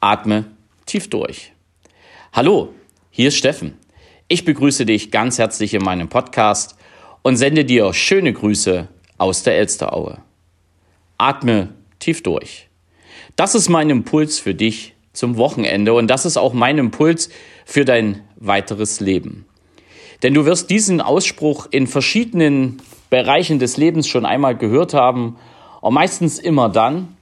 Atme tief durch. Hallo, hier ist Steffen. Ich begrüße dich ganz herzlich in meinem Podcast und sende dir schöne Grüße aus der Elsteraue. Atme tief durch. Das ist mein Impuls für dich zum Wochenende und das ist auch mein Impuls für dein weiteres Leben. Denn du wirst diesen Ausspruch in verschiedenen Bereichen des Lebens schon einmal gehört haben und meistens immer dann,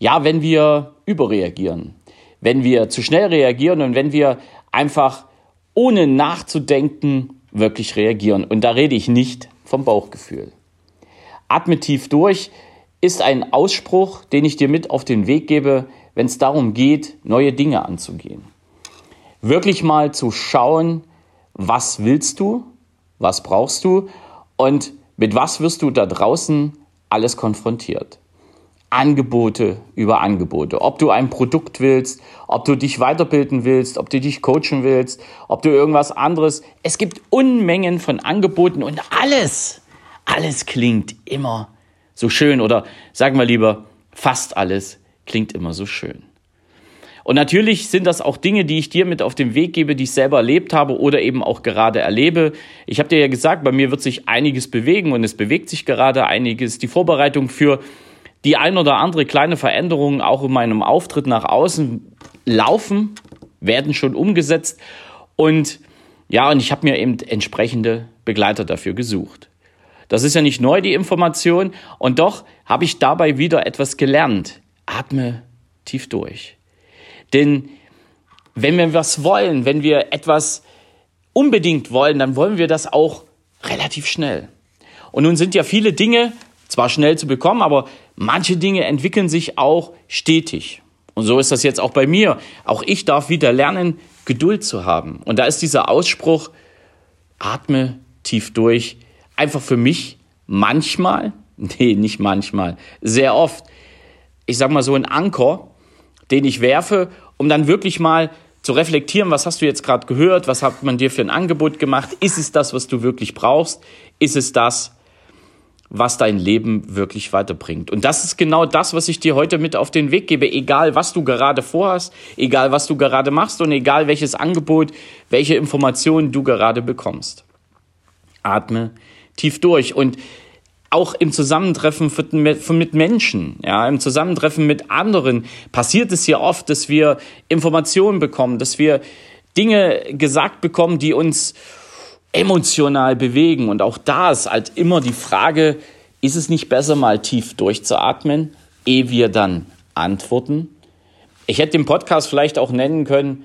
ja, wenn wir überreagieren, wenn wir zu schnell reagieren und wenn wir einfach ohne nachzudenken wirklich reagieren. Und da rede ich nicht vom Bauchgefühl. Atme tief durch ist ein Ausspruch, den ich dir mit auf den Weg gebe, wenn es darum geht, neue Dinge anzugehen. Wirklich mal zu schauen, was willst du, was brauchst du und mit was wirst du da draußen alles konfrontiert. Angebote über Angebote. Ob du ein Produkt willst, ob du dich weiterbilden willst, ob du dich coachen willst, ob du irgendwas anderes. Es gibt Unmengen von Angeboten und alles, alles klingt immer so schön oder sagen wir lieber, fast alles klingt immer so schön. Und natürlich sind das auch Dinge, die ich dir mit auf den Weg gebe, die ich selber erlebt habe oder eben auch gerade erlebe. Ich habe dir ja gesagt, bei mir wird sich einiges bewegen und es bewegt sich gerade einiges. Die Vorbereitung für die ein oder andere kleine Veränderung auch in meinem Auftritt nach außen laufen, werden schon umgesetzt. Und ja, und ich habe mir eben entsprechende Begleiter dafür gesucht. Das ist ja nicht neu, die Information. Und doch habe ich dabei wieder etwas gelernt. Atme tief durch. Denn wenn wir was wollen, wenn wir etwas unbedingt wollen, dann wollen wir das auch relativ schnell. Und nun sind ja viele Dinge zwar schnell zu bekommen, aber manche Dinge entwickeln sich auch stetig. Und so ist das jetzt auch bei mir. Auch ich darf wieder lernen, Geduld zu haben. Und da ist dieser Ausspruch, atme tief durch, einfach für mich manchmal, nee, nicht manchmal, sehr oft, ich sag mal so ein Anker, den ich werfe, um dann wirklich mal zu reflektieren, was hast du jetzt gerade gehört, was hat man dir für ein Angebot gemacht, ist es das, was du wirklich brauchst, ist es das, was dein Leben wirklich weiterbringt. Und das ist genau das, was ich dir heute mit auf den Weg gebe, egal was du gerade vorhast, egal was du gerade machst und egal welches Angebot, welche Informationen du gerade bekommst. Atme tief durch und auch im Zusammentreffen mit Menschen, ja, im Zusammentreffen mit anderen passiert es ja oft, dass wir Informationen bekommen, dass wir Dinge gesagt bekommen, die uns emotional bewegen. Und auch da ist halt immer die Frage, ist es nicht besser, mal tief durchzuatmen, ehe wir dann antworten? Ich hätte den Podcast vielleicht auch nennen können,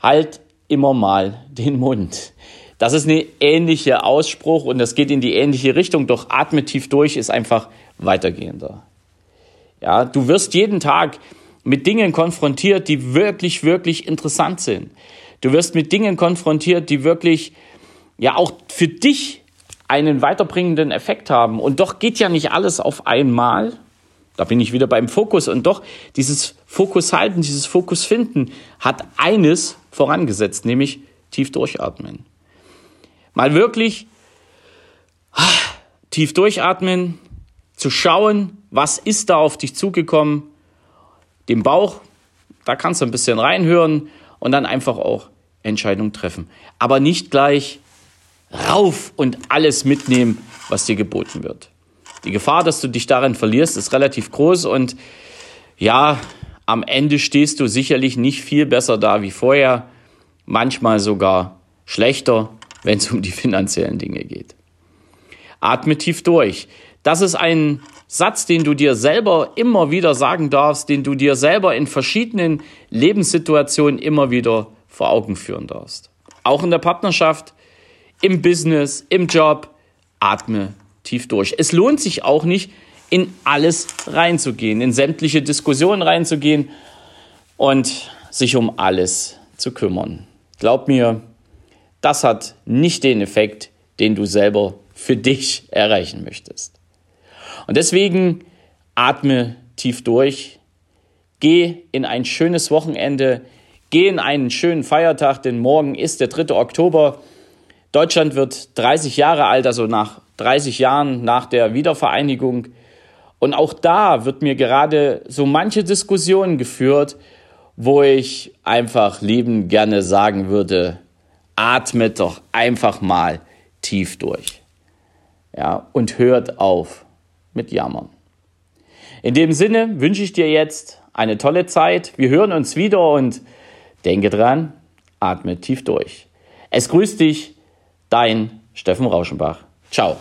halt immer mal den Mund. Das ist ein ähnlicher Ausspruch und das geht in die ähnliche Richtung, doch atme tief durch ist einfach weitergehender. Ja, du wirst jeden Tag mit Dingen konfrontiert, die wirklich, wirklich interessant sind. Du wirst mit Dingen konfrontiert, die wirklich, ja, auch für dich einen weiterbringenden Effekt haben. Und doch geht ja nicht alles auf einmal. Da bin ich wieder beim Fokus. Und doch dieses Fokus halten, dieses Fokus finden, hat eines vorangesetzt, nämlich tief durchatmen. Mal wirklich tief durchatmen, zu schauen, was ist da auf dich zugekommen, dem Bauch, da kannst du ein bisschen reinhören und dann einfach auch Entscheidungen treffen. Aber nicht gleich rauf und alles mitnehmen, was dir geboten wird. Die Gefahr, dass du dich darin verlierst, ist relativ groß und ja, am Ende stehst du sicherlich nicht viel besser da wie vorher, manchmal sogar schlechter wenn es um die finanziellen Dinge geht. Atme tief durch. Das ist ein Satz, den du dir selber immer wieder sagen darfst, den du dir selber in verschiedenen Lebenssituationen immer wieder vor Augen führen darfst. Auch in der Partnerschaft, im Business, im Job. Atme tief durch. Es lohnt sich auch nicht, in alles reinzugehen, in sämtliche Diskussionen reinzugehen und sich um alles zu kümmern. Glaub mir, das hat nicht den Effekt, den du selber für dich erreichen möchtest. Und deswegen atme tief durch, geh in ein schönes Wochenende, geh in einen schönen Feiertag, denn morgen ist der 3. Oktober. Deutschland wird 30 Jahre alt, also nach 30 Jahren nach der Wiedervereinigung. Und auch da wird mir gerade so manche Diskussion geführt wo ich einfach liebend gerne sagen würde, atmet doch einfach mal tief durch. Ja, und hört auf mit Jammern. In dem Sinne wünsche ich dir jetzt eine tolle Zeit. Wir hören uns wieder und denke dran, atme tief durch. Es grüßt dich, dein Steffen Rauschenbach. Ciao.